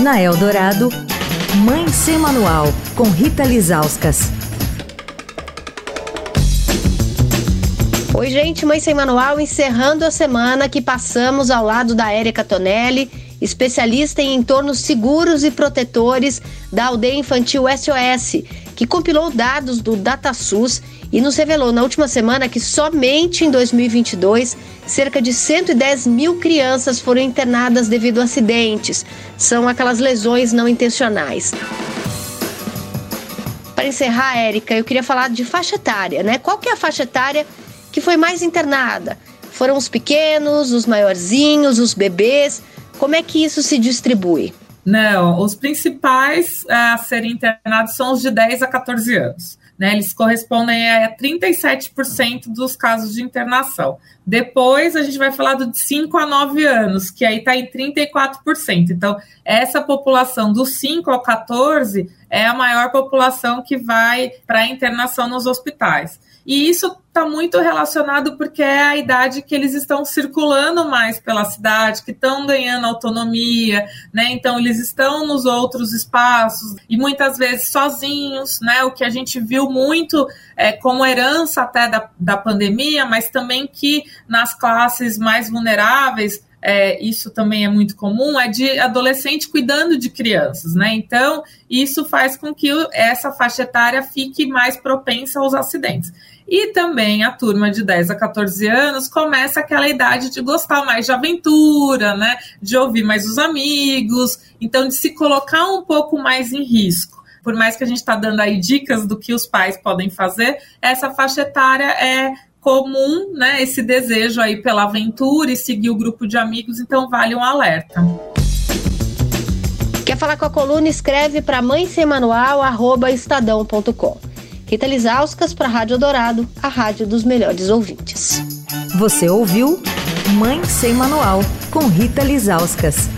Na Eldorado, Mãe Sem Manual, com Rita Lizauskas. Oi, gente, Mãe Sem Manual, encerrando a semana que passamos ao lado da Érica Tonelli, especialista em entornos seguros e protetores da aldeia infantil SOS, que compilou dados do DataSUS e nos revelou na última semana que somente em 2022 cerca de 110 mil crianças foram internadas devido a acidentes. São aquelas lesões não intencionais. Para encerrar, Érica, eu queria falar de faixa etária, né? Qual que é a faixa etária que foi mais internada? Foram os pequenos, os maiorzinhos, os bebês? Como é que isso se distribui? Não, os principais é, a serem internados são os de 10 a 14 anos. Né, eles correspondem a 37% dos casos de internação. Depois a gente vai falar do de 5 a 9 anos, que aí está em 34%. Então, essa população dos 5 ao 14 é a maior população que vai para a internação nos hospitais. E isso está muito relacionado porque é a idade que eles estão circulando mais pela cidade, que estão ganhando autonomia, né? Então eles estão nos outros espaços e muitas vezes sozinhos, né? O que a gente viu muito é, como herança até da, da pandemia, mas também que nas classes mais vulneráveis é, isso também é muito comum, é de adolescente cuidando de crianças, né? Então, isso faz com que essa faixa etária fique mais propensa aos acidentes. E também a turma de 10 a 14 anos começa aquela idade de gostar mais de aventura, né? De ouvir mais os amigos, então de se colocar um pouco mais em risco. Por mais que a gente está dando aí dicas do que os pais podem fazer, essa faixa etária é comum, né, esse desejo aí pela aventura e seguir o grupo de amigos, então vale um alerta. Quer falar com a coluna? Escreve para mãe sem manual, arroba estadão.com. Rita Lisauskas para a Rádio Dourado, a rádio dos melhores ouvintes. Você ouviu Mãe Sem Manual, com Rita Lisauskas.